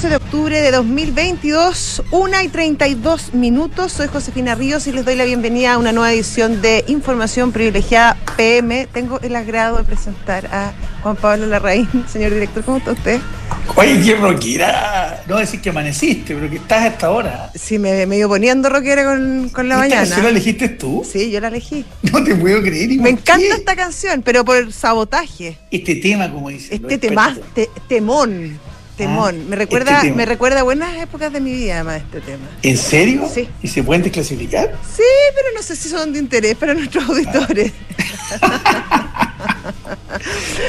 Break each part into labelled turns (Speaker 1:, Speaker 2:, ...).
Speaker 1: 14 de octubre de 2022, 1 y 32 minutos. Soy Josefina Ríos y les doy la bienvenida a una nueva edición de Información Privilegiada PM. Tengo el agrado de presentar a Juan Pablo Larraín. Señor director, ¿cómo está usted?
Speaker 2: Oye, qué rockera. No decir que amaneciste, pero que estás a esta hora.
Speaker 1: Sí, me, me ido poniendo rockera con, con la
Speaker 2: ¿Esta
Speaker 1: mañana.
Speaker 2: canción la elegiste tú?
Speaker 1: Sí, yo la elegí.
Speaker 2: No te puedo creer. ¿y
Speaker 1: Me encanta
Speaker 2: qué?
Speaker 1: esta canción, pero por sabotaje.
Speaker 2: Este tema, como dicen.
Speaker 1: Este tema, te- temón, temón.
Speaker 2: Ah,
Speaker 1: me recuerda,
Speaker 2: este
Speaker 1: me recuerda buenas épocas de mi vida, además, este tema.
Speaker 2: ¿En serio?
Speaker 1: Sí.
Speaker 2: ¿Y se pueden desclasificar?
Speaker 1: Sí, pero no sé si son de interés para nuestros auditores.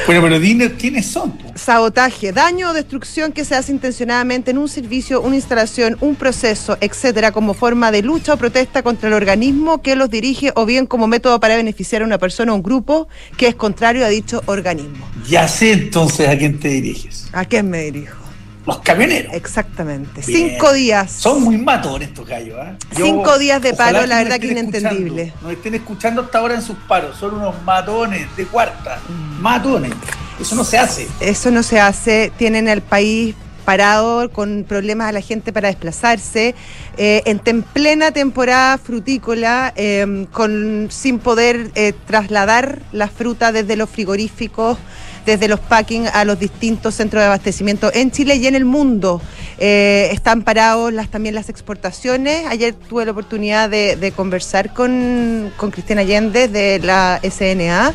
Speaker 2: Bueno, pero dinos quiénes son.
Speaker 1: Sabotaje, daño o destrucción que se hace intencionadamente en un servicio, una instalación, un proceso, etcétera, como forma de lucha o protesta contra el organismo que los dirige o bien como método para beneficiar a una persona o un grupo que es contrario a dicho organismo.
Speaker 2: Ya sé entonces a quién te diriges.
Speaker 1: ¿A quién me dirijo?
Speaker 2: Los camioneros.
Speaker 1: Exactamente.
Speaker 2: Bien.
Speaker 1: Cinco días.
Speaker 2: Son muy matones estos gallos. Yo-
Speaker 1: Cinco días de paro, la verdad que inentendible.
Speaker 2: Nos estén escuchando hasta ahora en sus paros. Son unos matones de cuarta.
Speaker 1: Mm.
Speaker 2: Matones. Eso no se hace.
Speaker 1: Eso no se hace. Tienen el país parado con problemas a la gente para desplazarse, eh, en plena temporada frutícola, eh, con, sin poder eh, trasladar la fruta desde los frigoríficos, desde los packing a los distintos centros de abastecimiento en Chile y en el mundo. Eh, están parados las, también las exportaciones. Ayer tuve la oportunidad de, conversar con, Cristina Allende de la SNA.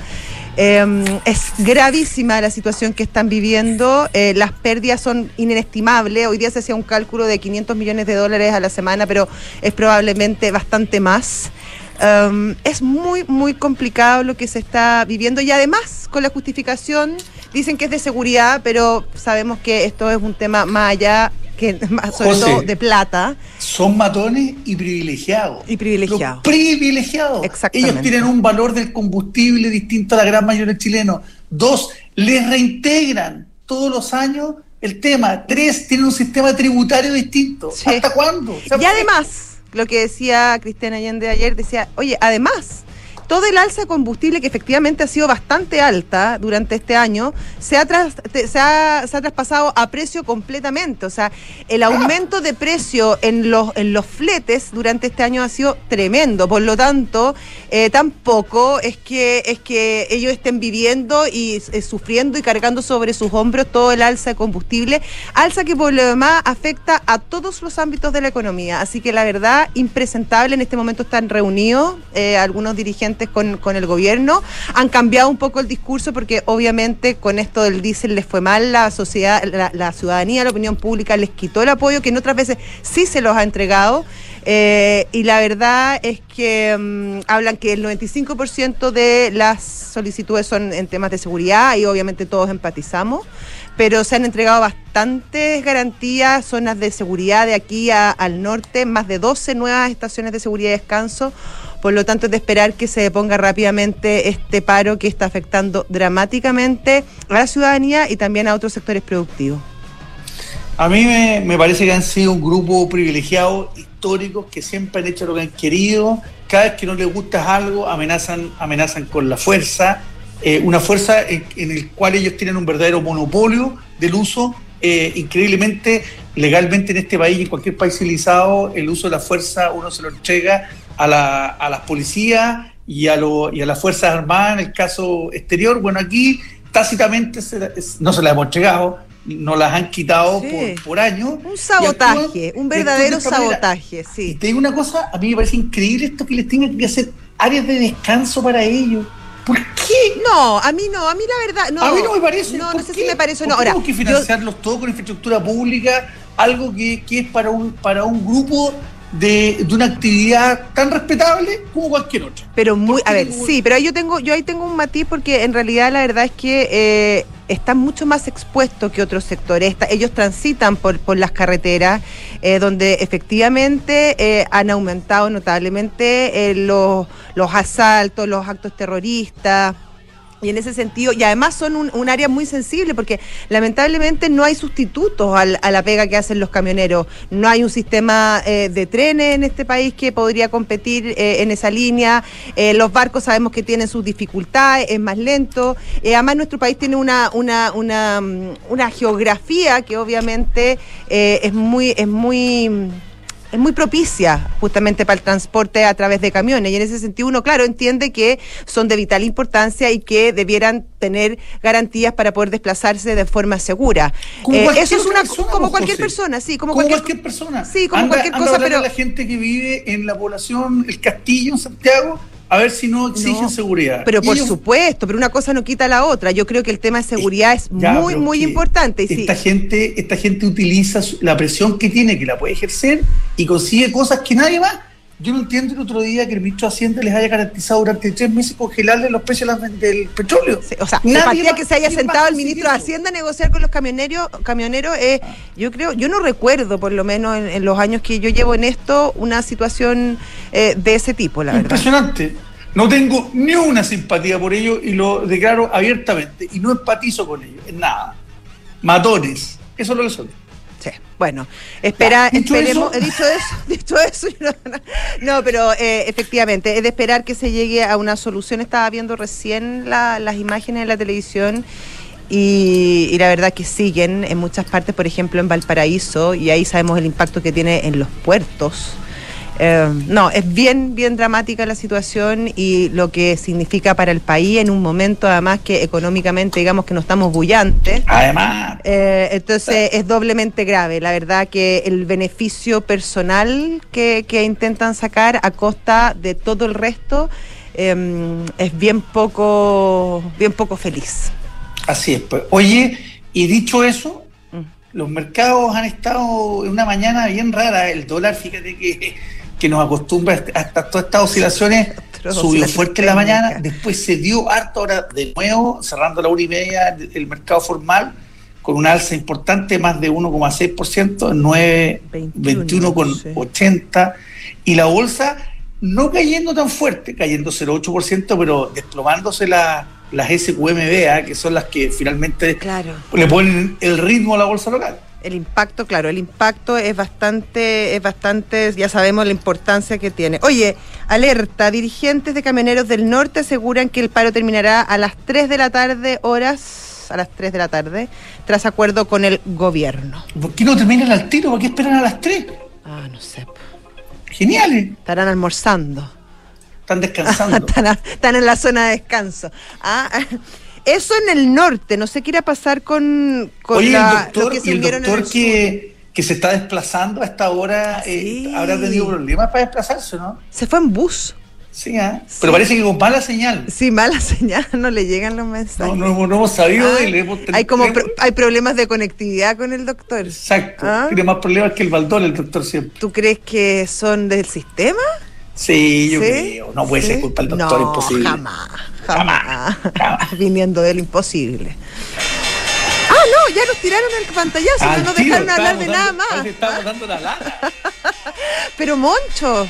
Speaker 1: Eh, es gravísima la situación que están viviendo, eh, las pérdidas son inestimables, hoy día se hacía un cálculo de 500 millones de dólares a la semana, pero es probablemente bastante más. Um, es muy, muy complicado lo que se está viviendo y además con la justificación dicen que es de seguridad, pero sabemos que esto es un tema más allá, que más sobre
Speaker 2: José.
Speaker 1: todo de plata.
Speaker 2: Son matones y privilegiados.
Speaker 1: Y privilegiados.
Speaker 2: Los privilegiados.
Speaker 1: Exactamente.
Speaker 2: Ellos tienen un valor del combustible distinto a la gran mayoría de chilenos. Dos, les reintegran todos los años el tema. Tres, tienen un sistema tributario distinto.
Speaker 1: Sí.
Speaker 2: ¿Hasta cuándo? O sea,
Speaker 1: Y además, lo que decía Cristiana Allende ayer, decía, oye, además, todo el alza de combustible, que efectivamente ha sido bastante alta durante este año, se ha, traspasado a precio completamente. O sea, el aumento de precio en los, fletes durante este año ha sido tremendo. Por lo tanto, eh, tampoco es que, es que ellos estén viviendo y eh, sufriendo y cargando sobre sus hombros todo el alza de combustible. Alza que por lo demás afecta a todos los ámbitos de la economía. Así que la verdad, impresentable. En este momento están reunidos eh, algunos dirigentes con, el gobierno. Han cambiado un poco el discurso porque obviamente con esto del diésel les fue mal. La sociedad, la, ciudadanía, la opinión pública les quitó el apoyo que en otras veces sí se los ha entregado. Eh, y la verdad es que mm, hablan que el 95% de las solicitudes son en temas de seguridad y obviamente todos empatizamos, pero se han entregado bastantes garantías, zonas de seguridad de aquí al norte, más de 12 nuevas estaciones de seguridad y descanso. Por lo tanto, es de esperar que se ponga rápidamente este paro que está afectando dramáticamente a la ciudadanía y también a otros sectores productivos.
Speaker 2: A mí me, parece que han sido un grupo privilegiado, históricos, que siempre han hecho lo que han querido. Cada vez que no les gusta algo, amenazan, amenazan con la fuerza. eh, una fuerza en, en el cual ellos tienen un verdadero monopolio del uso. eh, increíblemente, legalmente en este país y en cualquier país civilizado, el uso de la fuerza uno se lo entrega a, la, a las policías y a, lo- y a las Fuerzas Armadas en el caso exterior. Bueno, aquí tácitamente se no se las hemos entregado, nos las han quitado
Speaker 1: Sí.
Speaker 2: por, por años.
Speaker 1: Un
Speaker 2: Y
Speaker 1: sabotaje,
Speaker 2: actúan-
Speaker 1: un
Speaker 2: y
Speaker 1: verdadero
Speaker 2: manera.
Speaker 1: sabotaje,
Speaker 2: Y
Speaker 1: sí.
Speaker 2: te digo una cosa, a mí me parece increíble esto que les tengan que hacer áreas de descanso para ellos. ¿Por qué?
Speaker 1: No, a mí no, a mí la verdad no.
Speaker 2: a mí no me parece.
Speaker 1: No,
Speaker 2: ¿Por
Speaker 1: no sé
Speaker 2: qué?
Speaker 1: si me parece o
Speaker 2: ¿Por
Speaker 1: no. Ahora,
Speaker 2: tenemos que
Speaker 1: yo-
Speaker 2: financiarlos todo con infraestructura pública, algo que, que es para un, para un grupo de, de una actividad tan respetable como cualquier otra.
Speaker 1: Pero muy,
Speaker 2: ¿Por
Speaker 1: a ver, sí, pero ahí yo tengo, yo ahí tengo un matiz porque en realidad la verdad es que eh, están mucho más expuestos que otros sectores. Esta- ellos transitan por, por las carreteras, eh, donde efectivamente eh, han aumentado notablemente eh, los, los asaltos, los actos terroristas. Y en ese sentido, y además son un, área muy sensible porque lamentablemente no hay sustitutos a la pega que hacen los camioneros. No hay un sistema eh, de trenes en este país que podría competir eh, en esa línea. Eh, los barcos sabemos que tienen sus dificultades, es más lento. además nuestro país tiene una, una, una, una geografía que obviamente es muy, es muy es muy propicia justamente para el transporte a través de camiones. Y en ese sentido uno, claro, entiende que son de vital importancia y que debieran tener garantías para poder desplazarse de forma segura.
Speaker 2: Eh, eso es una como cualquier persona, sí, como, cualquier, persona.
Speaker 1: Sí, como cualquier cosa, pero
Speaker 2: la gente que vive en la población El Castillo en Santiago a ver si no exigen seguridad.
Speaker 1: Pero por supuesto, pero una cosa no quita la otra. Yo creo que el tema de seguridad es muy, muy importante.
Speaker 2: esta, gente, esta gente utiliza la presión que tiene, que la puede ejercer, y consigue cosas que nadie más. Yo no entiendo el otro día que el ministro de Hacienda les haya garantizado durante tres meses congelarle los precios del petróleo.
Speaker 1: o sea, la que se haya sentado el ministro de Hacienda a negociar con los camioneros, camioneros eh, yo creo, yo no recuerdo, por lo menos en, los años que yo llevo en esto, una situación eh, de ese tipo, la
Speaker 2: verdad. Impresionante. No tengo ni una simpatía por ellos y lo declaro abiertamente. Y no empatizo con ellos, en nada. Matones. Eso es lo que son.
Speaker 1: Bueno, espera, esperemos, he dicho eso, dicho eso, no, pero eh, efectivamente, es de esperar que se llegue a una solución. Estaba viendo recién las imágenes en la televisión y, y, la verdad que siguen en muchas partes, por ejemplo en Valparaíso, y ahí sabemos el impacto que tiene en los puertos. Eh, no, es bien, bien dramática la situación y lo que significa para el país en un momento además que económicamente digamos que no estamos bullantes.
Speaker 2: Además.
Speaker 1: Eh, entonces es doblemente grave. La verdad que el beneficio personal que, intentan sacar a costa de todo el resto em, es bien poco, bien poco feliz.
Speaker 2: Así es. Pues. Oye, y dicho eso, mm. los mercados han estado en una mañana bien rara. El dólar, fíjate que que nos acostumbra hasta todas estas oscilaciones, subió fuerte en la mañana, después se dio harto ahora de nuevo, cerrando la hora y media el mercado formal, con una alza importante, más de 1,6%, 9,21,80%, y la bolsa no cayendo tan fuerte, cayendo 0,8%, pero desplomándose las SQMB, ¿ah? que son las que finalmente le ponen el ritmo a la bolsa local
Speaker 1: el impacto, claro, el impacto es bastante, es bastante, ya sabemos la importancia que tiene. Oye, alerta, dirigentes de camioneros del norte aseguran que el paro terminará a las 3 de la tarde, horas, a las 3 de la tarde, tras acuerdo con el gobierno.
Speaker 2: ¿Por qué no terminan al tiro? ¿Por qué esperan a las 3?
Speaker 1: Ah, no sé.
Speaker 2: Geniales.
Speaker 1: Estarán almorzando.
Speaker 2: Están descansando.
Speaker 1: están, en la zona de descanso. Ah, eso en el norte, no sé qué irá a pasar con,
Speaker 2: con la, doctor, que se el doctor que, que, se está desplazando a esta hora, eh, habrá tenido problemas para desplazarse, ¿no?
Speaker 1: Se fue en bus.
Speaker 2: Sí, ¿eh? pero parece que con mala señal.
Speaker 1: Sí, mala señal, no le llegan los mensajes.
Speaker 2: No, no, no hemos sabido
Speaker 1: de él. hay, como hay problemas de conectividad con el doctor.
Speaker 2: Exacto, ¿Ah? tiene más problemas que el baldón el doctor siempre.
Speaker 1: ¿Tú crees que son del sistema?
Speaker 2: Sí, yo creo. No puede ser culpa del doctor, no, imposible.
Speaker 1: Jamás, jamás, jamás. Viniendo del imposible. Ah, no, ya nos tiraron el pantallazo, no nos dejaron hablar de nada más.
Speaker 2: Estamos dando la lata.
Speaker 1: Pero Moncho.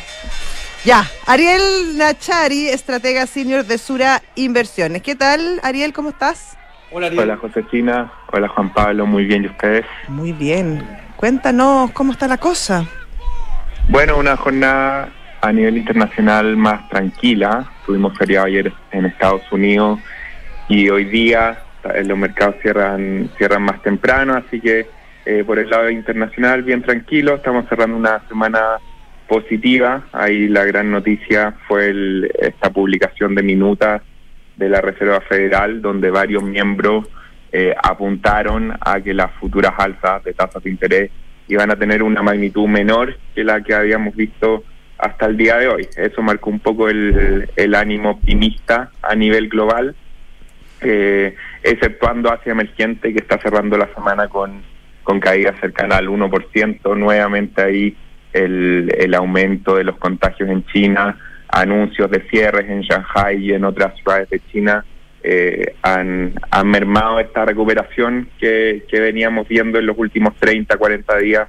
Speaker 1: Ya, Ariel Nachari, estratega senior de Sura Inversiones. ¿Qué tal, Ariel? ¿Cómo estás?
Speaker 3: Hola, Ariel. Hola, Josefina. Hola, Juan Pablo. Muy bien, ¿y ustedes?
Speaker 1: Muy bien. Cuéntanos cómo está la cosa.
Speaker 3: Bueno, una jornada a nivel internacional más tranquila. Tuvimos feriado ayer en Estados Unidos y hoy día eh, los mercados cierran, cierran más temprano, así que eh, por el lado internacional bien tranquilo. Estamos cerrando una semana positiva. Ahí la gran noticia fue esta publicación de minutas de la Reserva Federal, donde varios miembros eh, apuntaron a que las futuras alzas de tasas de interés iban a tener una magnitud menor que la que habíamos visto hasta el día de hoy. Eso marcó un poco el, el ánimo optimista a nivel global, eh, exceptuando Asia Emergente, que está cerrando la semana con, con caídas cercanas al 1%, nuevamente ahí el, el aumento de los contagios en China, anuncios de cierres en Shanghai y en otras ciudades de China. Eh, han, han mermado esta recuperación que, que veníamos viendo en los últimos 30, 40 días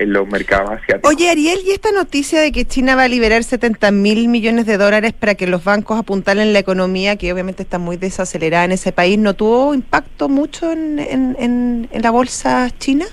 Speaker 3: en los mercados asiáticos.
Speaker 1: Oye, Ariel, ¿y esta noticia de que China va a liberar 70 mil millones de dólares para que los bancos apuntalen la economía, que obviamente está muy desacelerada en ese país, ¿no tuvo impacto mucho en, en, la bolsa china?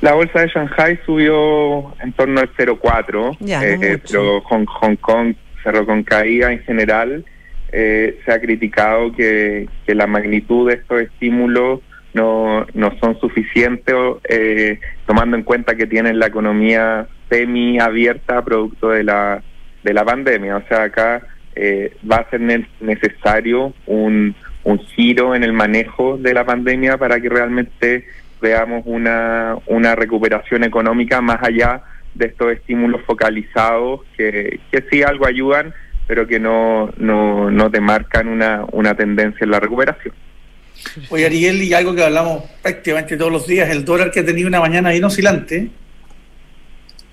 Speaker 3: La bolsa de Shanghai subió en torno al 0,4, eh, pero Hong, Hong, Kong cerró con caída en general. Eh, se ha criticado que, que la magnitud de estos estímulos no, no son suficientes, eh, tomando en cuenta que tienen la economía semi abierta producto de la, de la pandemia. O sea, acá eh, va a ser necesario un, un giro en el manejo de la pandemia para que realmente veamos una, una recuperación económica más allá de estos estímulos focalizados que, que sí algo ayudan, pero que no, no, no demarcan una, una tendencia en la recuperación.
Speaker 2: Oye, Ariel, y algo que hablamos prácticamente todos los días, el dólar que ha tenido una mañana bien oscilante.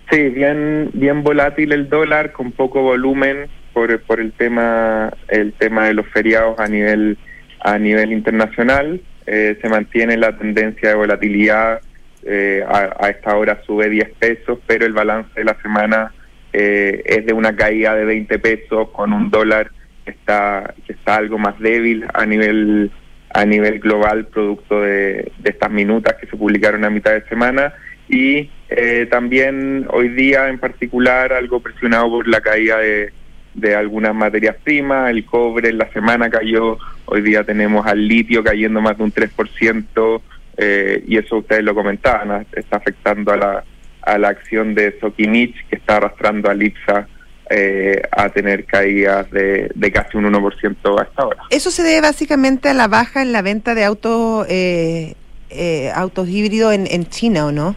Speaker 3: Sí, bien, bien volátil el dólar, con poco volumen por, por el tema, el tema de los feriados a nivel, a nivel internacional. Eh, se mantiene la tendencia de volatilidad, eh, a, esta hora sube 10 pesos, pero el balance de la semana eh, es de una caída de 20 pesos con un dólar que está, que está algo más débil a nivel a nivel global producto de, estas minutas que se publicaron a mitad de semana. Y eh, también hoy día en particular algo presionado por la caída de, de algunas materias primas, el cobre en la semana cayó, hoy día tenemos al litio cayendo más de un 3%, eh, y eso ustedes lo comentaban, está afectando a la, a la acción de Soquimich que está arrastrando a Lipsa eh, a tener caídas de, casi un 1% a esta hora.
Speaker 1: Eso se debe básicamente a la baja en la venta de autos eh, eh, autos híbridos en, en China, ¿o no?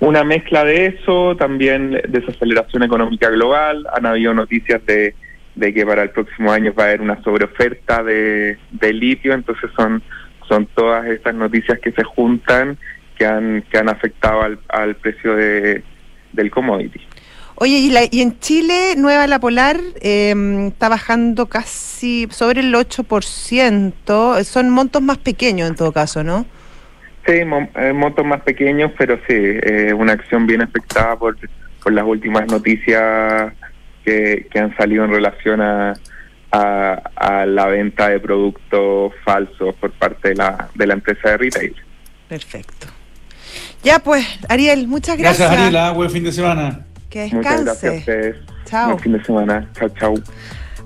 Speaker 3: Una mezcla de eso, también desaceleración económica global. Han habido noticias de, de que para el próximo año va a haber una sobreoferta de, de litio, entonces son, son todas estas noticias que se juntan que han, que han afectado al, al precio de, del commodity.
Speaker 1: Oye, y, la, y en Chile, Nueva La Polar em, está bajando casi sobre el 8%. Son montos más pequeños en todo caso, ¿no?
Speaker 3: Sí, eh, montos más pequeños, pero sí, eh, una acción bien afectada por, por las últimas noticias que, que han salido en relación a, a, la venta de productos falsos por parte de la, de la empresa de retail.
Speaker 1: Perfecto. Ya pues, Ariel, muchas gracias.
Speaker 2: Gracias, Ariel. Buen fin de semana.
Speaker 1: Que descanse.
Speaker 3: Muchas gracias
Speaker 1: Chao.
Speaker 3: Buen fin de semana. Chao, chao.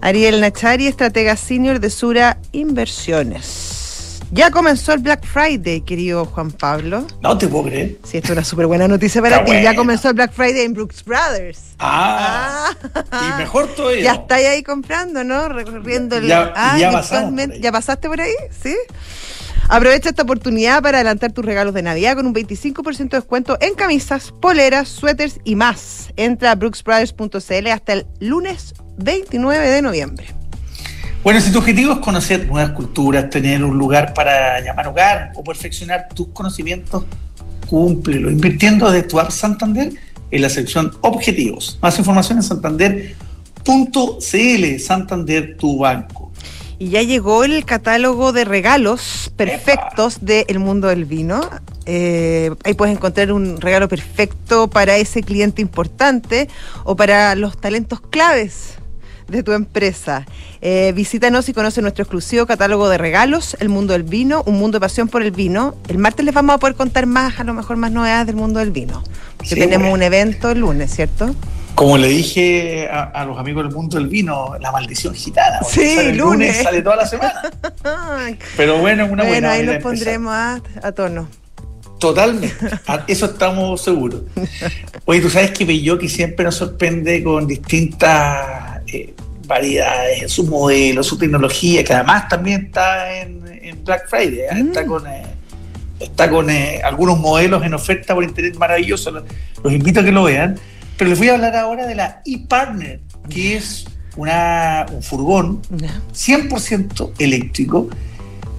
Speaker 1: Ariel Nachari, estratega senior de Sura Inversiones. Ya comenzó el Black Friday, querido Juan Pablo.
Speaker 2: No te puedo creer.
Speaker 1: Sí, esto es una súper buena noticia para ti. Ya comenzó el Black Friday en Brooks Brothers.
Speaker 2: Ah, ah. y mejor todavía.
Speaker 1: Ya estáis ahí comprando, ¿no? Recorriendo el.
Speaker 2: Ya,
Speaker 1: ah,
Speaker 2: ya,
Speaker 1: ¿Ya pasaste por ahí? ¿Sí? Aprovecha esta oportunidad para adelantar tus regalos de Navidad con un 25% de descuento en camisas, poleras, suéteres y más. Entra a brooksbrothers.cl hasta el lunes 29 de noviembre.
Speaker 2: Bueno, si tu objetivo es conocer nuevas culturas, tener un lugar para llamar hogar o perfeccionar tus conocimientos, cúmplelo invirtiendo desde tu app Santander en la sección Objetivos. Más información en santander.cl, Santander, tu banco.
Speaker 1: Y ya llegó el catálogo de regalos perfectos del mundo del vino. Eh, ahí puedes encontrar un regalo perfecto para ese cliente importante o para los talentos claves de tu empresa. Eh, visítanos y conoce nuestro exclusivo catálogo de regalos, El Mundo del Vino, un mundo de pasión por el vino. El martes les vamos a poder contar más, a lo mejor más novedades del mundo del vino. Que tenemos un evento el lunes, ¿cierto?
Speaker 2: Como le dije a, los amigos del mundo del vino, la maldición gitana.
Speaker 1: Sí, el lunes.
Speaker 2: Sale toda la semana. Pero bueno, una
Speaker 1: bueno,
Speaker 2: buena.
Speaker 1: ahí nos pondremos a, tono.
Speaker 2: Totalmente, eso estamos seguros. Oye, tú sabes que que siempre nos sorprende con distintas eh, variedades en su modelo, su tecnología, que además también está en, Black Friday, ¿eh? está mm. con, eh, está con algunos modelos en oferta por internet maravillosos. los invito a que lo vean. Pero les voy a hablar ahora de la ePartner, que es una, un furgón 100% eléctrico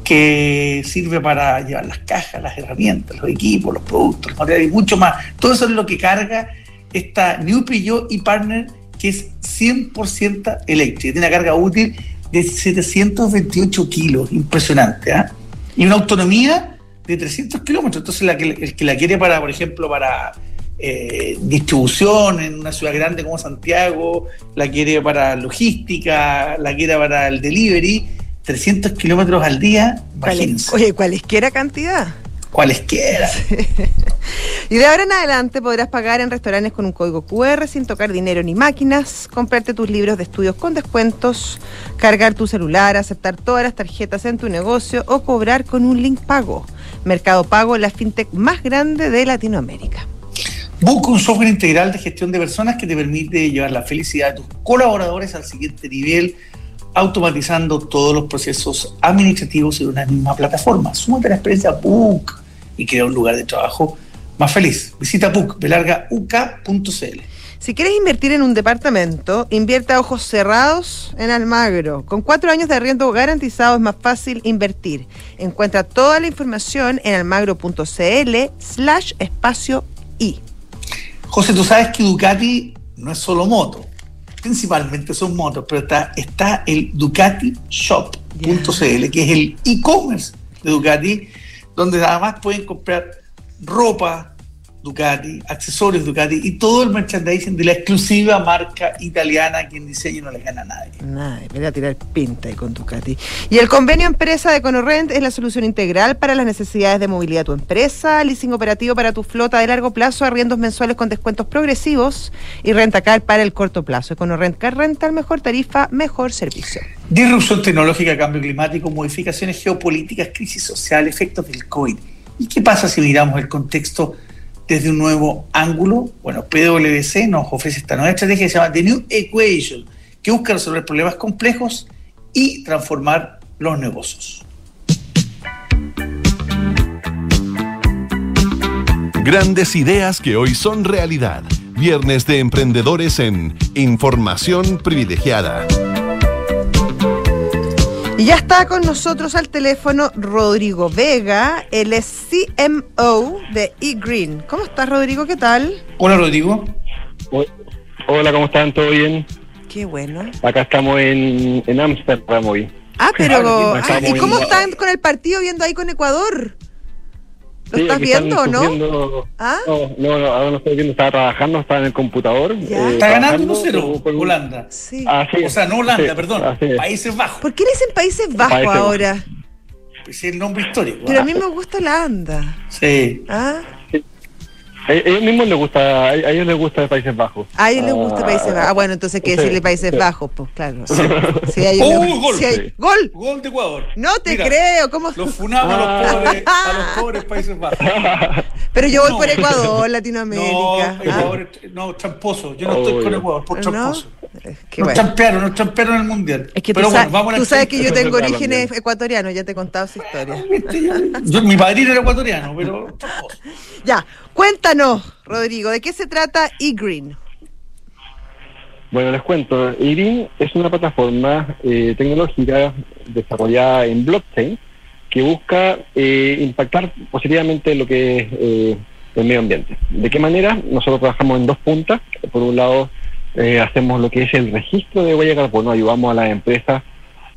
Speaker 2: que sirve para llevar las cajas, las herramientas, los equipos, los productos, los materiales y mucho más. Todo eso es lo que carga esta New Peugeot ePartner que es 100% eléctrica. Tiene una carga útil de 728 kilos, impresionante. ¿ah? Y una autonomía de 300 kilómetros. Entonces, la que, el que la quiere para, por ejemplo, para eh, distribución en una ciudad grande como Santiago, la quiere para logística, la quiere para el delivery, 300 kilómetros al día,
Speaker 1: imagínense. Oye, cualesquiera cantidad.
Speaker 2: Cualesquiera.
Speaker 1: Y de ahora en adelante podrás pagar en restaurantes con un código QR sin tocar dinero ni máquinas, comprarte tus libros de estudios con descuentos, cargar tu celular, aceptar todas las tarjetas en tu negocio o cobrar con un link pago. Mercado Pago, la fintech más grande de Latinoamérica.
Speaker 2: Busca un software integral de gestión de personas que te permite llevar la felicidad de tus colaboradores al siguiente nivel, automatizando todos los procesos administrativos en una misma plataforma. Súmate a la experiencia Book y crea un lugar de trabajo más feliz. Visita book, uk.cl.
Speaker 1: Si quieres invertir en un departamento, invierte a ojos cerrados en Almagro. Con cuatro años de arriendo garantizado es más fácil invertir. Encuentra toda la información en almagro.cl slash espacio I.
Speaker 2: José, tú sabes que Ducati no es solo moto, principalmente son motos, pero está, está el Ducati Shop.cl, que es el e-commerce de Ducati, donde además pueden comprar ropa, Ducati, accesorios Ducati y todo el merchandising de la exclusiva marca italiana que en diseño no le gana a nadie.
Speaker 1: Nadie, voy a tirar pinta ahí con Ducati. Y el convenio empresa de Conorrent es la solución integral para las necesidades de movilidad de tu empresa, leasing operativo para tu flota de largo plazo, arriendos mensuales con descuentos progresivos y renta car para el corto plazo. Conorrent Car Rental, mejor tarifa, mejor servicio.
Speaker 2: Disrupción tecnológica, cambio climático, modificaciones geopolíticas, crisis social, efectos del COVID. ¿Y qué pasa si miramos el contexto? Desde un nuevo ángulo. Bueno, PwC nos ofrece esta nueva estrategia que se llama The New Equation, que busca resolver problemas complejos y transformar los negocios.
Speaker 4: Grandes ideas que hoy son realidad. Viernes de emprendedores en Información Privilegiada.
Speaker 1: Y ya está con nosotros al teléfono Rodrigo Vega, el es CMO de eGreen. ¿Cómo estás, Rodrigo? ¿Qué tal?
Speaker 2: Hola, Rodrigo.
Speaker 5: Hola, ¿cómo están? ¿Todo bien?
Speaker 1: Qué bueno.
Speaker 5: Acá estamos en Ámsterdam hoy.
Speaker 1: Ah, pero... Ah, ¿Y cómo están con el partido viendo ahí con Ecuador? ¿Lo estás viendo o no?
Speaker 5: ¿Ah? No, no, no, ahora no estoy viendo, estaba trabajando, estaba en el computador.
Speaker 2: Eh, está ganando 1-0 por Holanda.
Speaker 1: Sí.
Speaker 2: Ah, o sea, no Holanda, perdón, Países Bajos.
Speaker 1: ¿Por qué le dicen Países Bajos ahora?
Speaker 2: Es el nombre histórico.
Speaker 1: Pero a mí me gusta Holanda.
Speaker 2: Sí.
Speaker 1: ¿Ah?
Speaker 5: A ellos mismos les gusta, a ellos les gusta Países Bajos.
Speaker 1: A ellos les gusta Países Bajos. Ah, bueno, entonces hay que decirle Países Bajos, pues claro. Sí, hay
Speaker 2: ¡Oh, gol!
Speaker 1: ¡Gol!
Speaker 2: Gol de Ecuador.
Speaker 1: No te creo, ¿cómo?
Speaker 2: Los funamos a, los pobres, a los pobres Países Bajos.
Speaker 1: Pero yo voy por Ecuador, Latinoamérica.
Speaker 2: No,
Speaker 1: ¿Ah?
Speaker 2: Ecuador, no, tramposo. Yo no estoy con Ecuador, por tramposo.
Speaker 1: Qué
Speaker 2: nos
Speaker 1: bueno.
Speaker 2: trampearon, nos trampearon en el mundial.
Speaker 1: Es que
Speaker 2: Pero
Speaker 1: tú,
Speaker 2: bueno,
Speaker 1: sabes, tú sabes que yo tengo orígenes ecuatorianos, ya te he contado esa historia.
Speaker 2: Yo, mi padrino era ecuatoriano, pero.
Speaker 1: Ya, cuéntanos, Rodrigo, ¿de qué se trata eGreen?
Speaker 5: Bueno, les cuento. eGreen es una plataforma eh, tecnológica desarrollada en blockchain que busca eh, impactar positivamente lo que es eh, el medio ambiente. ¿De qué manera? Nosotros trabajamos en dos puntas. Por un lado, eh, hacemos lo que es el registro de huella de carbono, ayudamos a las empresas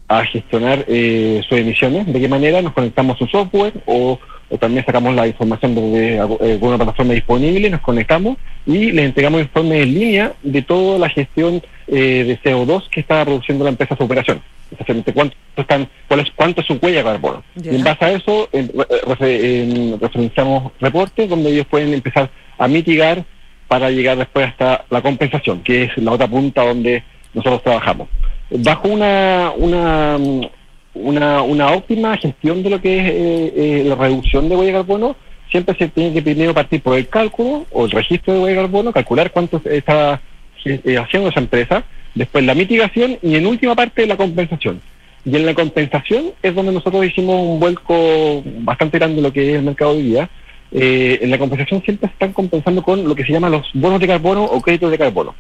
Speaker 5: a gestionar eh, sus emisiones. ¿De qué manera? Nos conectamos a su software o, o también sacamos la información desde alguna plataforma disponible, nos conectamos y les entregamos informes en línea de toda la gestión eh, de CO2 que está produciendo la empresa su operación. Exactamente cuánto, están, cuál es, cuánto es su huella de carbono. Y en base a eso, en- refe- en- referenciamos reportes donde ellos pueden empezar a mitigar para llegar después hasta la compensación, que es la otra punta donde nosotros trabajamos. Bajo una, una, una, una óptima gestión de lo que es eh, eh, la reducción de huella de carbono, siempre se tiene que primero partir por el cálculo o el registro de huella de carbono, calcular cuánto está eh, haciendo esa empresa, después la mitigación y en última parte la compensación. Y en la compensación es donde nosotros hicimos un vuelco bastante grande en lo que es el mercado hoy día. Eh, en la compensación siempre están compensando con lo que se llama los bonos de carbono o créditos de carbono,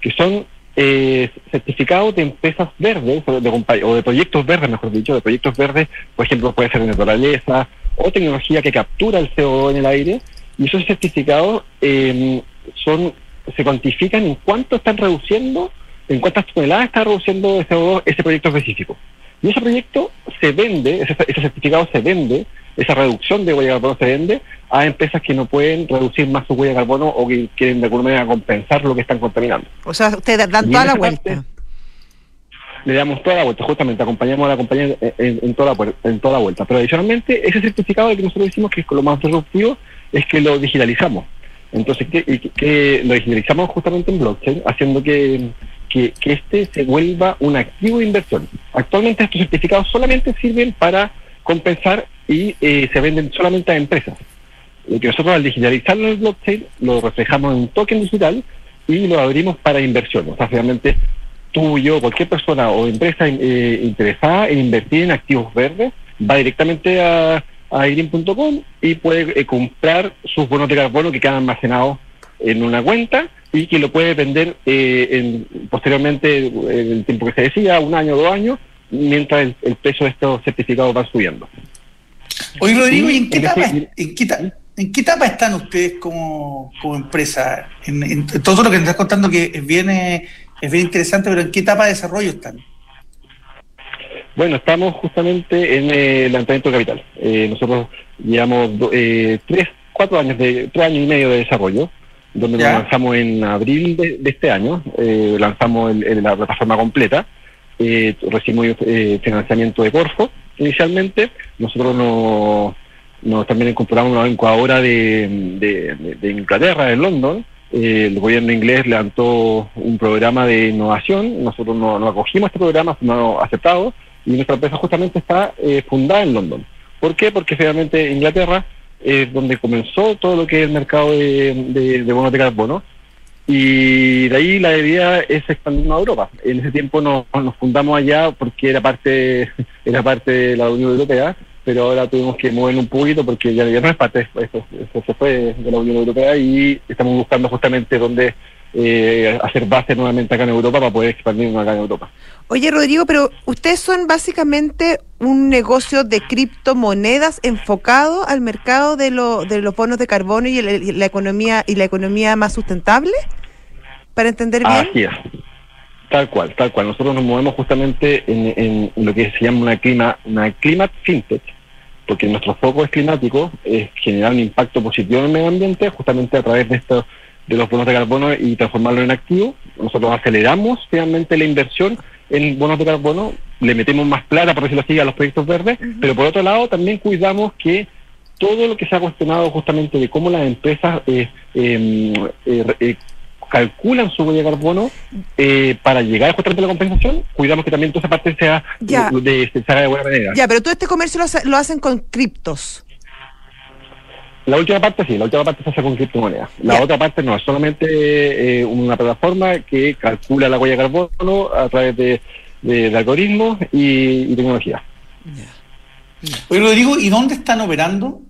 Speaker 5: que son eh, certificados de empresas verdes o de, compa- o de proyectos verdes, mejor dicho, de proyectos verdes, por ejemplo, puede ser de naturaleza o tecnología que captura el CO2 en el aire, y esos certificados eh, son se cuantifican en cuánto están reduciendo, en cuántas toneladas está reduciendo de CO2 ese proyecto específico. Y ese proyecto se vende, ese, ese certificado se vende esa reducción de huella de carbono se vende a empresas que no pueden reducir más su huella de carbono o que quieren de alguna manera compensar lo que están contaminando.
Speaker 1: O sea, ustedes dan toda la vuelta.
Speaker 5: le damos toda la vuelta, justamente acompañamos a la compañía en, toda, la, en toda la vuelta. Pero adicionalmente, ese certificado que nosotros decimos que es lo más disruptivo es que lo digitalizamos. Entonces, que, lo digitalizamos justamente en blockchain, haciendo que, que, este se vuelva un activo de inversión. Actualmente estos certificados solamente sirven para compensar y eh, se venden solamente a empresas. Lo que nosotros al digitalizarlo en el blockchain lo reflejamos en un token digital y lo abrimos para inversión. O sea, realmente tú, yo, cualquier persona o empresa eh, interesada en invertir en activos verdes va directamente a a irin.com y puede eh, comprar sus bonos de carbono que quedan almacenados en una cuenta y que lo puede vender eh, en, posteriormente en el tiempo que se decía, un año o dos años, mientras el, el, precio de estos certificados va subiendo.
Speaker 2: Oye, Rodrigo, ¿y en qué, etapa, en, qué, etapa, están ustedes como, como empresa? En, todo lo que nos estás contando que es bien, es bien interesante, pero ¿en qué etapa de desarrollo están?
Speaker 5: Bueno, estamos justamente en el lanzamiento de capital. Eh, nosotros llevamos eh, tres, cuatro años de, tres años y medio de desarrollo, donde nos lanzamos en abril de, este año, eh, lanzamos la plataforma completa, recibimos financiamiento de Corfo inicialmente, nosotros nos, también incorporamos una incubadora de, de, Inglaterra, de London, el gobierno inglés levantó un programa de innovación, nosotros nos no acogimos este programa, fuimos aceptados, y nuestra empresa justamente está eh, fundada en London. ¿Por qué? Porque finalmente Inglaterra es donde comenzó todo lo que es el mercado de, bonos de carbono y de ahí la idea es expandirnos a Europa. En ese tiempo nos, fundamos allá porque era parte era parte de la Unión Europea, pero ahora tuvimos que mover un poquito porque ya, ya no es parte, esto, se fue de la Unión Europea y estamos buscando justamente dónde eh, hacer base nuevamente acá en Europa para poder expandirnos acá en Europa.
Speaker 1: Oye, Rodrigo, pero ustedes son básicamente un negocio de criptomonedas enfocado al mercado de, de los bonos de carbono y, la economía y la economía más sustentable, para entender bien.
Speaker 5: Así es. Tal cual, tal cual. Nosotros nos movemos justamente en, lo que se llama una clima, una climate fintech, porque nuestro foco es climático, es generar un impacto positivo en el medio ambiente, justamente a través de estos de los bonos de carbono y transformarlo en activo. Nosotros aceleramos finalmente la inversión en bonos de carbono, le metemos más plata, por decirlo así, a los proyectos verdes, pero por otro lado también cuidamos que todo lo que se ha cuestionado justamente de cómo las empresas eh, em, eh, eh, calculan su huella de carbono para llegar justamente a la compensación, cuidamos que también toda esa parte sea de, se haga de buena manera.
Speaker 1: Ya, pero todo este comercio lo hacen con criptos.
Speaker 5: La última parte sí, la última parte se hace con criptomonedas. La otra parte no, es solamente eh, una plataforma que calcula la huella de carbono a través de, algoritmos y, tecnología.
Speaker 2: Oye, Rodrigo, ¿y dónde están operando?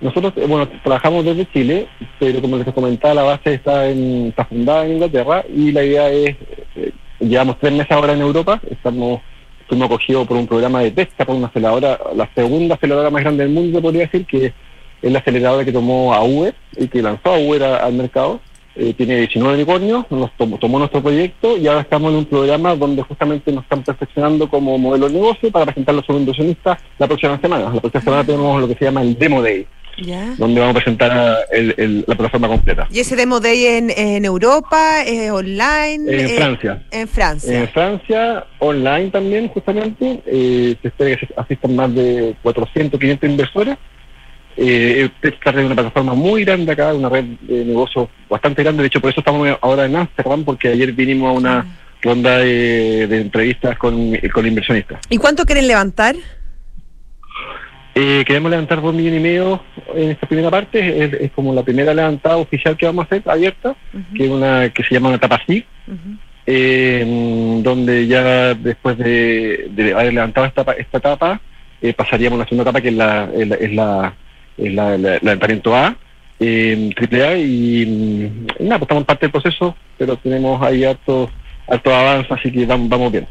Speaker 5: Nosotros, eh, bueno, trabajamos desde Chile, pero como les comentaba, la base está, en, está fundada en Inglaterra y la idea es, eh, llevamos tres meses ahora en Europa, estamos fuimos acogidos por un programa de pesca, por una aceleradora, la segunda aceleradora más grande del mundo, podría decir, que es la aceleradora que tomó a Uber y que lanzó a Uber al mercado. Eh, tiene 19 unicornios, nos tomó, nuestro proyecto y ahora estamos en un programa donde justamente nos están perfeccionando como modelo de negocio para presentarlo a los inversionistas la próxima semana. La próxima semana tenemos lo que se llama el Demo Day donde vamos a presentar la plataforma completa.
Speaker 1: ¿Y ese Demo Day en, en Europa, online?
Speaker 5: En eh, Francia.
Speaker 1: En Francia.
Speaker 5: En Francia, online también, justamente. Eh, se espera que asistan más de 400, 500 inversores. Eh, está en una plataforma muy grande acá, una red de negocios bastante grande. De hecho, por eso estamos ahora en Amsterdam, porque ayer vinimos a una ah. ronda de, de entrevistas con, con inversionistas.
Speaker 1: ¿Y cuánto quieren levantar?
Speaker 5: Eh, queremos levantar dos millones y medio en esta primera parte, es, como la primera levantada oficial que vamos a hacer, abierta, que es una que se llama una etapa así, donde ya después de, haber levantado esta, esta etapa, eh, pasaríamos a una segunda etapa que es la, es la, es la, levantamiento A, triple A, y, mm, nada, pues estamos en parte del proceso, pero tenemos ahí harto, harto avance, así que vamos, vamos bien.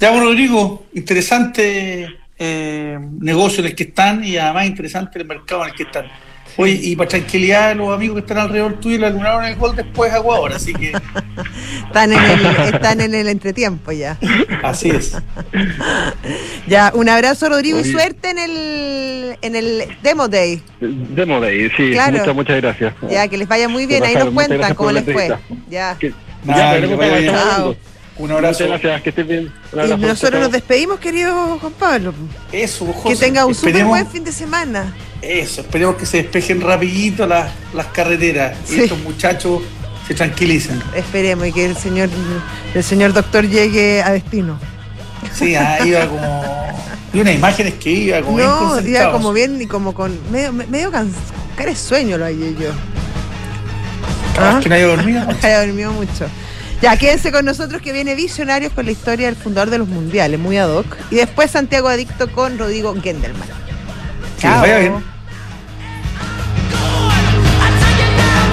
Speaker 2: Ya, bueno, Rodrigo, interesante eh, negocio en el que están y además interesante el mercado en el que están. Oye, y para tranquilidad de los amigos que están alrededor tuyo, le anularon el gol después a Ecuador, así que
Speaker 1: Están en el, están en el entretiempo ya.
Speaker 2: así es.
Speaker 1: Ya, un abrazo Rodrigo y suerte en el en el Demo Day.
Speaker 5: Demo de ahí, sí,
Speaker 1: Claro.
Speaker 5: muchas, muchas gracias.
Speaker 1: Ya, que les vaya muy bien, ahí nos cuentan cómo les fue. Ya.
Speaker 5: Que-
Speaker 2: Nada,
Speaker 5: ya,
Speaker 2: que vaya bien.
Speaker 5: estamos
Speaker 2: Un abrazo.
Speaker 5: Muchas gracias, que estés bien.
Speaker 1: Y nosotros nos despedimos, querido Juan Pablo.
Speaker 2: Eso, José.
Speaker 1: Que tenga un súper buen fin de semana.
Speaker 2: Eso, esperemos que se despejen rapidito las, las carreteras
Speaker 1: Sí.
Speaker 2: y estos muchachos se tranquilicen.
Speaker 1: Esperemos y que el señor el señor doctor llegue a destino.
Speaker 2: Sí, ah, iba como. Y unas imágenes que iba como bien
Speaker 1: No, iba como bien y como con medio, medio cansado. Cara de sueño lo hallé yo.
Speaker 2: Ah,
Speaker 1: ¿Ah?
Speaker 2: que nadie dormía.
Speaker 1: Había dormido mucho. Ya, quédense con nosotros que viene Visionarios con la historia del fundador de los mundiales, muy ad hoc. Y después Santiago Adicto con Rodrigo Gendelman.
Speaker 2: Bien.